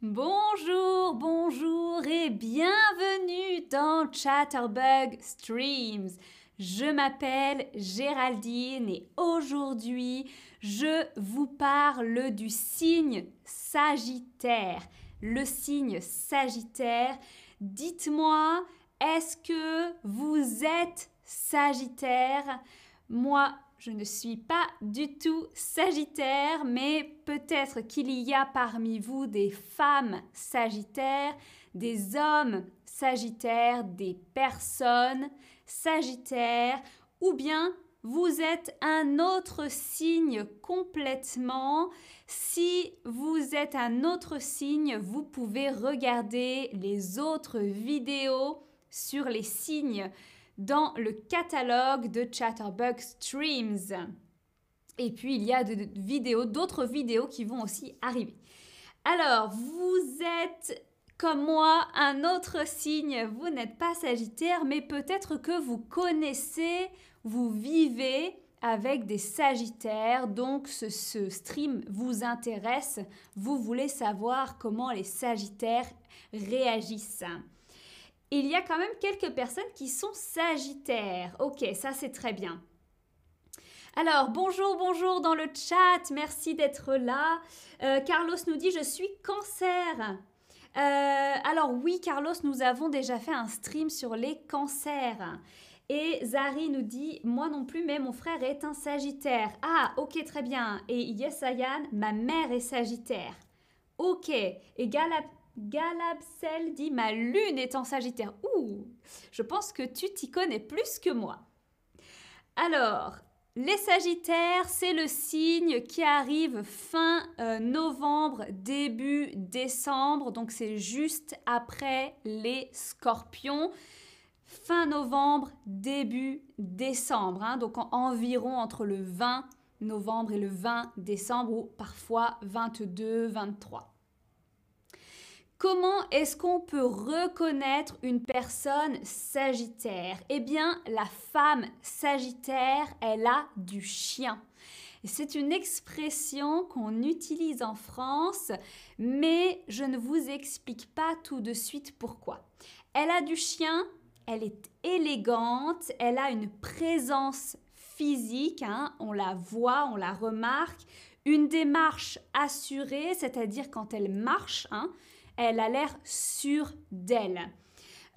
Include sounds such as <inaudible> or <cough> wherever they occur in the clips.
Bonjour, bonjour et bienvenue dans Chatterbug Streams. Je m'appelle Géraldine et aujourd'hui je vous parle du signe Sagittaire. Le signe Sagittaire, dites-moi, est-ce que vous êtes Sagittaire? Moi, je ne suis pas du tout Sagittaire, mais peut-être qu'il y a parmi vous des femmes Sagittaires, des hommes Sagittaires, des personnes Sagittaires, ou bien vous êtes un autre signe complètement. Si vous êtes un autre signe, vous pouvez regarder les autres vidéos sur les signes dans le catalogue de Chatterbug Streams. Et puis il y a d'autres vidéos qui vont aussi arriver. Alors, vous êtes comme moi un autre signe, vous n'êtes pas Sagittaire, mais peut-être que vous connaissez, vous vivez avec des Sagittaires, donc ce, ce, stream vous intéresse, vous voulez savoir comment les Sagittaires réagissent il y a quand même quelques personnes qui sont sagittaires. Ok, ça c'est très bien. Alors, bonjour, bonjour dans le chat, merci d'être là. Euh, Carlos nous dit, je suis cancer. Euh, alors oui, Carlos, nous avons déjà fait un stream sur les cancers. Et Zari nous dit, moi non plus, mais mon frère est un sagittaire. Ah, ok, très bien. Et Yes Ayan, ma mère est sagittaire. Ok. Et Galap Galabsel dit Ma lune est en Sagittaire. Ouh Je pense que tu t'y connais plus que moi. Alors, les Sagittaires, c'est le signe qui arrive fin euh, novembre, début décembre. Donc, c'est juste après les Scorpions. Fin novembre, début décembre. Hein. donc, environ entre le 20 novembre et le 20 décembre, ou parfois 22, 23. Comment est-ce qu'on peut reconnaître une personne sagittaire? Eh bien, la femme sagittaire, elle a du chien. C'est une expression qu'on utilise en France, mais je ne vous explique pas tout de suite pourquoi. Elle a du chien, elle est élégante, elle a une présence physique, hein, on la voit, on la remarque, une démarche assurée, c'est-à-dire quand elle marche, hein, elle a l'air sûre d'elle.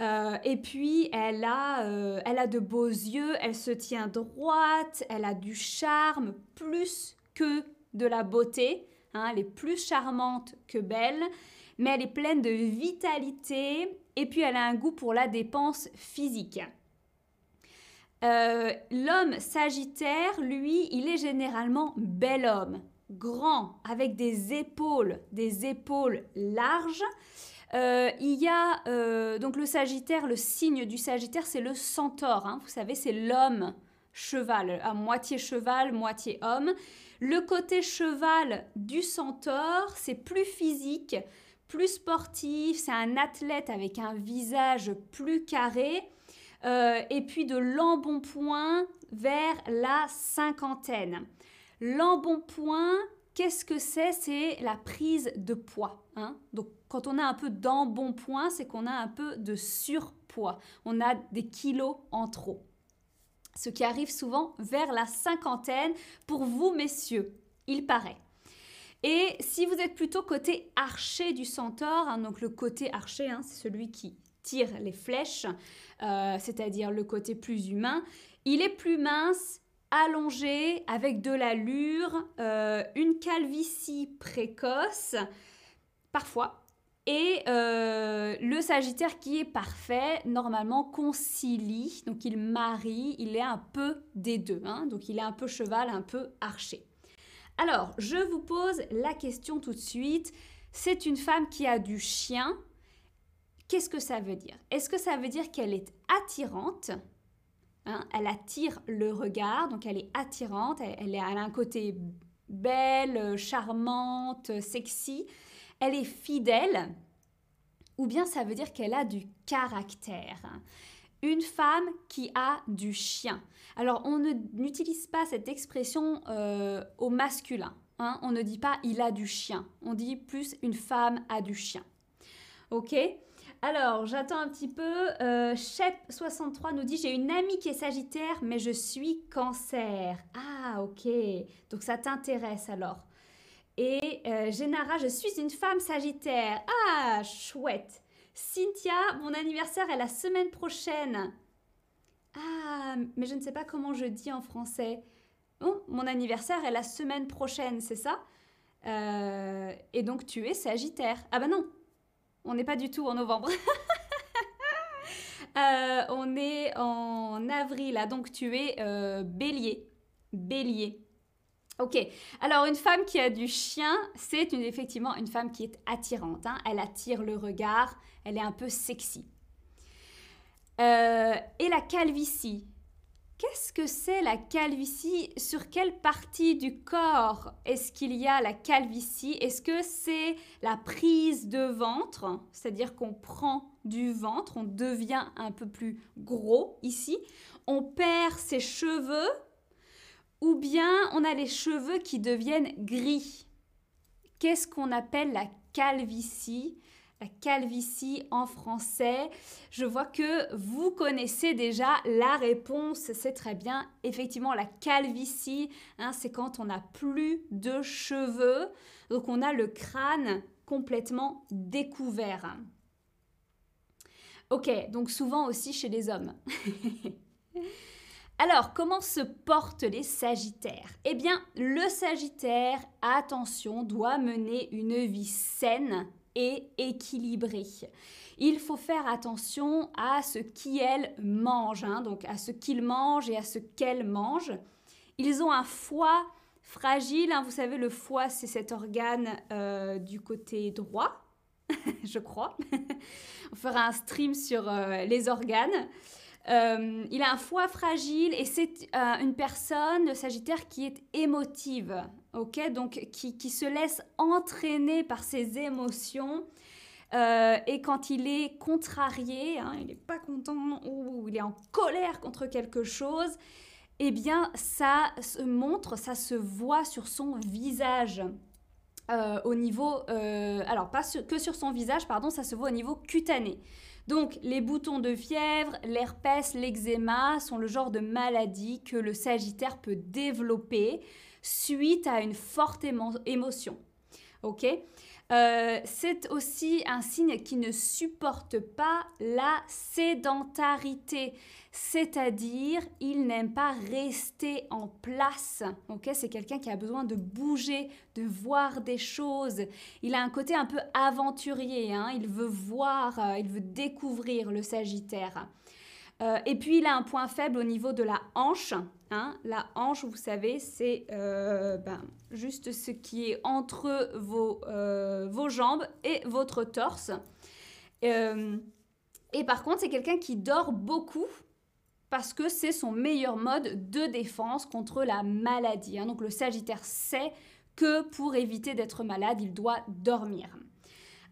Euh, et puis, elle a, euh, elle a de beaux yeux, elle se tient droite, elle a du charme plus que de la beauté. Hein, elle est plus charmante que belle, mais elle est pleine de vitalité et puis elle a un goût pour la dépense physique. Euh, l'homme sagittaire, lui, il est généralement bel homme grand, avec des épaules, des épaules larges. Euh, il y a euh, donc le Sagittaire, le signe du Sagittaire, c'est le centaure. Hein. vous savez, c'est l'homme cheval, à moitié cheval, moitié homme. Le côté cheval du centaure, c'est plus physique, plus sportif, c'est un athlète avec un visage plus carré. Euh, et puis de l'embonpoint vers la cinquantaine. L'embonpoint, qu'est-ce que c'est? C'est la prise de poids. Hein. Donc quand on a un peu d'embonpoint, c'est qu'on a un peu de surpoids. On a des kilos en trop. Ce qui arrive souvent vers la cinquantaine pour vous, messieurs, il paraît. Et si vous êtes plutôt côté archer du centaure, hein, donc le côté archer, hein, c'est celui qui tire les flèches, euh, c'est-à-dire le côté plus humain, il est plus mince, allongé, avec de l'allure, euh, une calvitie précoce, parfois, et euh, le Sagittaire qui est parfait, normalement concilie, donc il marie, il est un peu des deux, hein. donc il est un peu cheval, un peu archer. Alors, je vous pose la question tout de suite. C'est une femme qui a du chien. Qu'est-ce que ça veut dire? Est-ce que ça veut dire qu'elle est attirante? Hein, elle attire le regard, donc elle est attirante, elle, a un côté belle, charmante, sexy. Elle est fidèle, ou bien ça veut dire qu'elle a du caractère. Une femme qui a du chien. Alors on n'utilise pas cette expression euh, au masculin. Hein. on ne dit pas il a du chien. On dit plus une femme a du chien. Ok? Alors, j'attends un petit peu. Euh, Shep63 nous dit J'ai une amie qui est Sagittaire, mais je suis Cancer. Ah, ok. Donc, ça t'intéresse alors. Et euh, Génara, je suis une femme Sagittaire. Ah, chouette. Cynthia, mon anniversaire est la semaine prochaine. Ah, mais je ne sais pas comment je dis en français. Bon, mon anniversaire est la semaine prochaine, c'est ça? Euh, Et donc tu es Sagittaire. Ah bah non, on n'est pas du tout en novembre. <laughs> Euh, on est en avril, là, donc tu es euh, bélier. Bélier. Ok, alors une femme qui a du chien, c'est effectivement une femme qui est attirante. Hein. Elle attire le regard, elle est un peu sexy. Euh, et la calvitie. Qu'est-ce que c'est la calvitie? Sur quelle partie du corps est-ce qu'il y a la calvitie? Est-ce que c'est la prise de ventre? C'est-à-dire qu'on prend du ventre, on devient un peu plus gros ici, on perd ses cheveux ou bien on a les cheveux qui deviennent gris. Qu'est-ce qu'on appelle la calvitie? La calvitie en français. Je vois que vous connaissez déjà la réponse, c'est très bien. Effectivement, la calvitie, hein, c'est quand on n'a plus de cheveux, donc on a le crâne complètement découvert. Ok, donc souvent aussi chez les hommes. <laughs> Alors, comment se portent les Sagittaires? Eh bien, le Sagittaire, attention, doit mener une vie saine équilibré. Il faut faire attention à ce qu'elles mangent, hein, donc à ce qu'ils mangent et à ce qu'elles mangent. Ils ont un foie fragile, hein, vous savez, le foie c'est cet organe euh, du côté droit, <laughs> je crois. <laughs> On fera un stream sur euh, les organes. Euh, il a un foie fragile et c'est une personne, le Sagittaire, qui est émotive ok? Donc qui, se laisse entraîner par ses émotions. Euh, et quand il est contrarié, hein, il n'est pas content ou il est en colère contre quelque chose, eh bien ça se montre, ça se voit sur son visage. Euh, au niveau, euh, alors pas que sur son visage, pardon, ça se voit au niveau cutané. Donc les boutons de fièvre, l'herpès, l'eczéma sont le genre de maladie que le Sagittaire peut développer suite à une forte émotion. Ok? Euh, c'est aussi un signe qui ne supporte pas la sédentarité, c'est-à-dire il n'aime pas rester en place. Ok, c'est quelqu'un qui a besoin de bouger, de voir des choses. Il a un côté un peu aventurier. Hein. il veut voir, euh, il veut découvrir le Sagittaire. Euh, et puis il a un point faible au niveau de la hanche. Hein. La hanche, vous savez, c'est euh, ben, juste ce qui est entre vos, euh, jambes et votre torse. et par contre, c'est quelqu'un qui dort beaucoup parce que c'est son meilleur mode de défense contre la maladie. Hein. Donc le Sagittaire sait que pour éviter d'être malade, il doit dormir.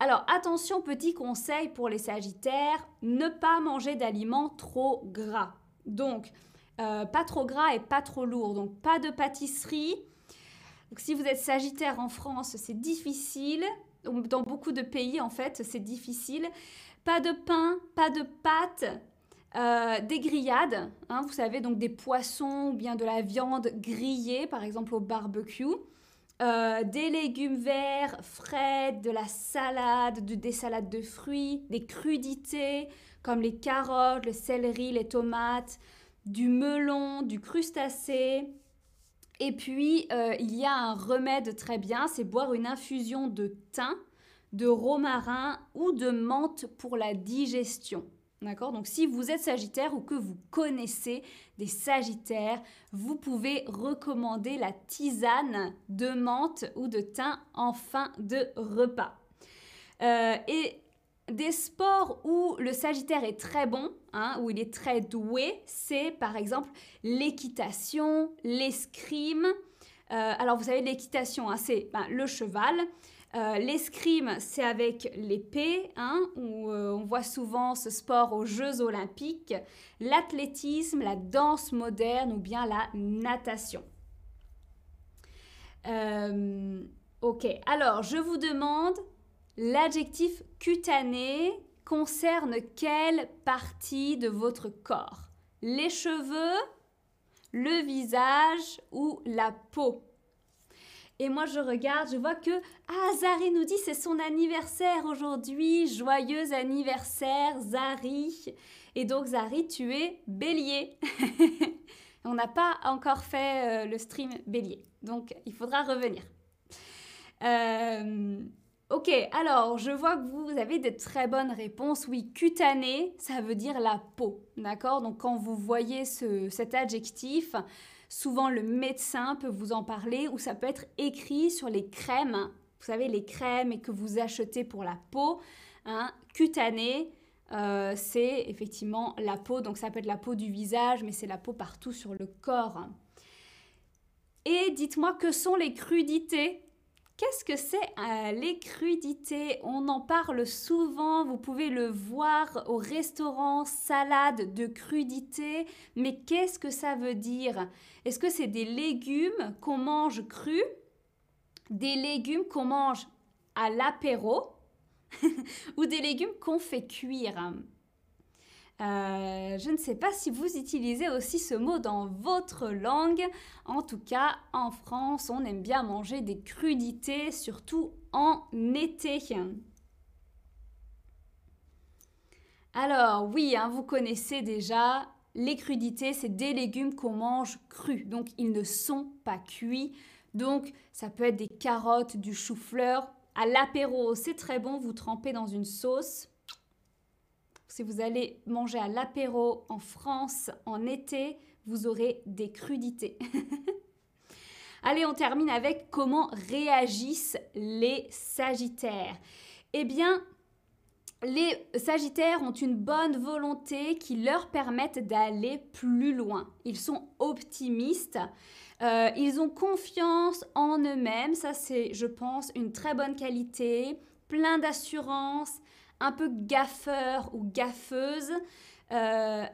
Alors attention, petit conseil pour les Sagittaires, ne pas manger d'aliments trop gras. Donc, euh, pas trop gras et pas trop lourd. Donc, pas de pâtisserie. si vous êtes Sagittaire en France, c'est difficile. Dans beaucoup de pays, en fait, c'est difficile. Pas de pain, pas de pâtes. Euh, des grillades, hein, vous savez, donc des poissons ou bien de la viande grillée, par exemple au barbecue. Euh, des légumes verts, frais, de la salade, des salades de fruits, des crudités comme les carottes, le céleri, les tomates, du melon, du crustacé. Et puis, euh, il y a un remède très bien, c'est boire une infusion de thym, de romarin ou de menthe pour la digestion. D'accord? Donc si vous êtes Sagittaire ou que vous connaissez des Sagittaires, vous pouvez recommander la tisane de menthe ou de thym en fin de repas. Euh, et des sports où le Sagittaire est très bon, hein, où il est très doué, c'est par exemple l'équitation, l'escrime. Euh, alors vous savez, l'équitation, hein, c'est ben, le cheval. Euh, l'escrime, c'est avec l'épée, hein, où euh, on voit souvent ce sport aux Jeux olympiques, l'athlétisme, la danse moderne ou bien la natation. Euh, ok, alors je vous demande, l'adjectif cutané concerne quelle partie de votre corps? Les cheveux, le visage ou la peau? Et moi, je regarde, je vois que Ah, Zari nous dit c'est son anniversaire aujourd'hui. Joyeux anniversaire, Zari. Et donc, Zari, tu es bélier. <laughs> On n'a pas encore fait euh, le stream bélier. Donc, il faudra revenir. Euh, ok, alors je vois que vous avez de très bonnes réponses. Oui, cutané, ça veut dire la peau. D'accord? Donc, quand vous voyez ce, cet adjectif, Souvent, le médecin peut vous en parler ou ça peut être écrit sur les crèmes. Vous savez, les crèmes que vous achetez pour la peau, hein, cutanée. Euh, c'est effectivement la peau, donc ça peut être la peau du visage, mais c'est la peau partout sur le corps. Et dites-moi que sont les crudités? Qu'est-ce que c'est euh, les crudités On en parle souvent, vous pouvez le voir au restaurant, salade de crudités, mais qu'est-ce que ça veut dire? Est-ce que c'est des légumes qu'on mange crus? Des légumes qu'on mange à l'apéro? <laughs> Ou des légumes qu'on fait cuire? Euh, je ne sais pas si vous utilisez aussi ce mot dans votre langue. En tout cas, en France, on aime bien manger des crudités, surtout en été. Alors oui, hein, vous connaissez déjà, les crudités, c'est des légumes qu'on mange crus, donc ils ne sont pas cuits. Donc ça peut être des carottes, du chou-fleur. À l'apéro, c'est très bon, vous trempez dans une sauce si vous allez manger à l'apéro en France en été, vous aurez des crudités. <laughs> Allez, on termine avec comment réagissent les Sagittaires. Eh bien, les Sagittaires ont une bonne volonté qui leur permettent d'aller plus loin. Ils sont optimistes. Euh, ils ont confiance en eux-mêmes. Ça, c'est, je pense, une très bonne qualité. Plein d'assurance un peu gaffeur ou gaffeuse, euh,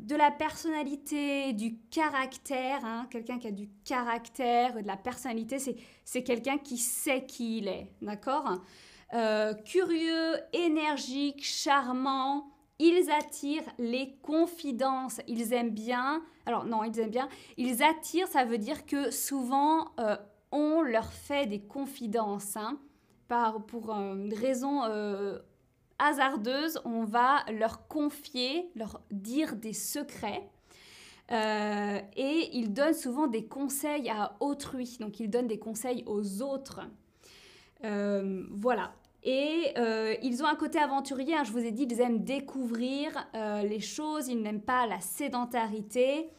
de la personnalité, du caractère. Hein. quelqu'un qui a du caractère, de la personnalité, c'est quelqu'un qui sait qui il est, d'accord? Euh, Curieux, énergique, charmant. Ils attirent les confidences. Ils aiment bien. Alors non, ils aiment bien. Ils attirent, ça veut dire que souvent euh, on leur fait des confidences. Hein, par, pour une raison hasardeuses, on va leur confier, leur dire des secrets. Euh, et ils donnent souvent des conseils à autrui, donc ils donnent des conseils aux autres. Euh, voilà. Et euh, ils ont un côté aventurier, hein, je vous ai dit, ils aiment découvrir les choses, ils n'aiment pas la sédentarité.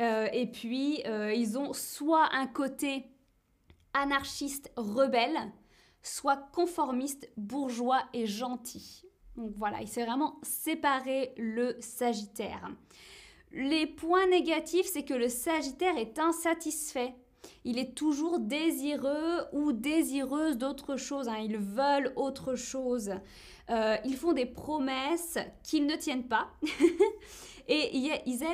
et puis, ils ont soit un côté anarchiste rebelle, soit conformiste, bourgeois et gentil. Donc voilà, il s'est vraiment séparé le Sagittaire. Les points négatifs, c'est que le Sagittaire est insatisfait. Il est toujours désireux ou désireuse d'autre chose. Hein. Ils veulent autre chose. Euh, ils font des promesses qu'ils ne tiennent pas. <laughs> Et ils,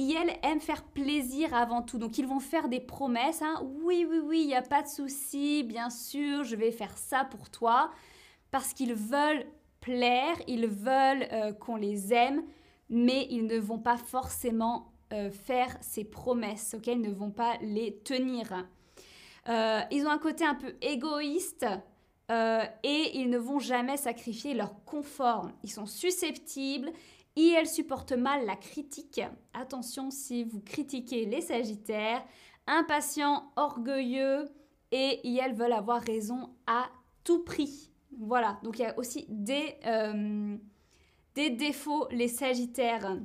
ils, aiment faire plaisir avant tout. Donc ils vont faire des promesses. Hein. Oui, oui, oui, il n'y a pas de souci. Bien sûr, je vais faire ça pour toi. Parce qu'ils veulent plaire, ils veulent euh, qu'on les aime, mais ils ne vont pas forcément euh, faire ces promesses, ok? Ils ne vont pas les tenir. Euh, ils ont un côté un peu égoïste et ils ne vont jamais sacrifier leur confort. Ils sont susceptibles et elles supportent mal la critique. Attention si vous critiquez les Sagittaires, impatients, orgueilleux et elles veulent avoir raison à tout prix. Voilà, donc il y a aussi des, euh, des défauts, les Sagittaires.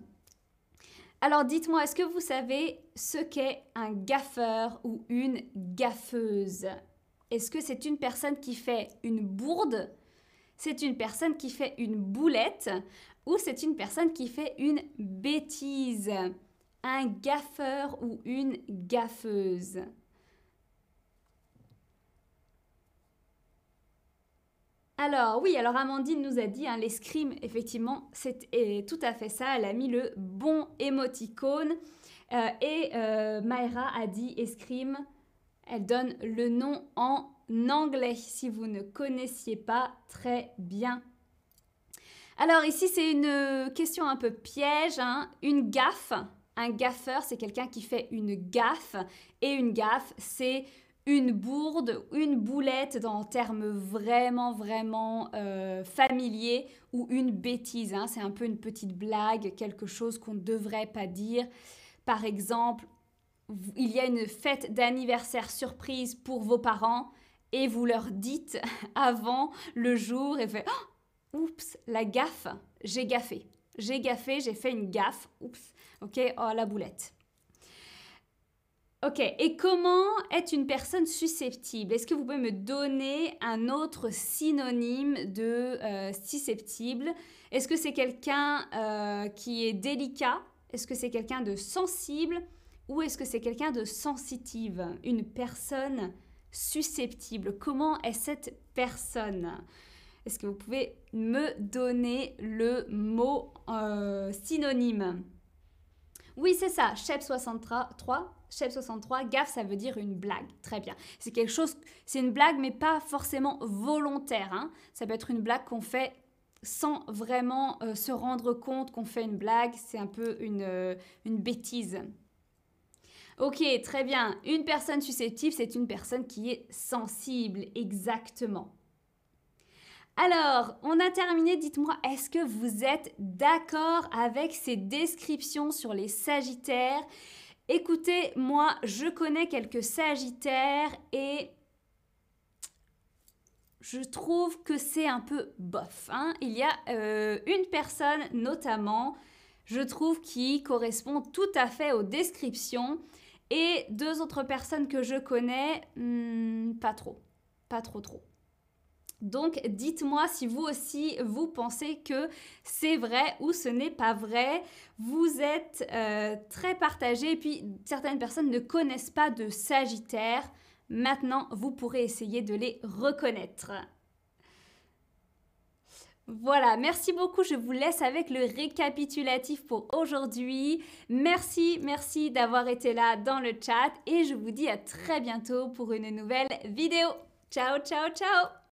Alors dites-moi, est-ce que vous savez ce qu'est un gaffeur ou une gaffeuse? Est-ce que c'est une personne qui fait une bourde? C'est une personne qui fait une boulette? Ou c'est une personne qui fait une bêtise Un gaffeur ou une gaffeuse Alors oui, alors Amandine nous a dit, hein, l'escrime, effectivement, c'est tout à fait ça. Elle a mis le bon émoticône. Euh, et euh, a dit escrime. Elle donne le nom en anglais si vous ne connaissiez pas très bien. Alors ici, c'est une question un peu piège. Hein. Une gaffe, un gaffeur, c'est quelqu'un qui fait une gaffe. Et une gaffe, c'est une bourde, une boulette dans termes vraiment, vraiment euh, familiers ou une bêtise. Hein. C'est un peu une petite blague, quelque chose qu'on ne devrait pas dire. Par exemple, il y a une fête d'anniversaire surprise pour vos parents et vous leur dites <laughs> avant le jour et fait oh, oups la gaffe j'ai gaffé. J'ai gaffé j'ai fait une gaffe. Oups ok oh la boulette. Ok et comment est une personne susceptible? Est-ce que vous pouvez me donner un autre synonyme de euh, susceptible? Est-ce que c'est quelqu'un euh, qui est délicat? Est-ce que c'est quelqu'un de sensible? Ou est-ce que c'est quelqu'un de sensitive? Une personne susceptible. Comment est cette personne? Est-ce que vous pouvez me donner le mot euh, synonyme? Oui, c'est ça, Chef 63. Chef 63, gaffe, ça veut dire une blague. Très bien. C'est quelque chose, c'est une blague, mais pas forcément volontaire. Hein. Ça peut être une blague qu'on fait sans vraiment euh, se rendre compte qu'on fait une blague. C'est un peu une, euh, une bêtise. Ok, très bien. Une personne susceptible, c'est une personne qui est sensible, exactement. Alors, on a terminé. Dites-moi, est-ce que vous êtes d'accord avec ces descriptions sur les Sagittaires? Écoutez, moi, je connais quelques Sagittaires et je trouve que c'est un peu bof. Hein. Il y a euh, une personne notamment, je trouve, qui correspond tout à fait aux descriptions. Et deux autres personnes que je connais, hmm, pas trop. Pas trop trop. Donc dites-moi si vous aussi vous pensez que c'est vrai ou ce n'est pas vrai. Vous êtes euh, très partagé et puis certaines personnes ne connaissent pas de Sagittaire. Maintenant, vous pourrez essayer de les reconnaître. Voilà, merci beaucoup. Je vous laisse avec le récapitulatif pour aujourd'hui. Merci, merci d'avoir été là dans le chat et je vous dis à très bientôt pour une nouvelle vidéo. Ciao, ciao, ciao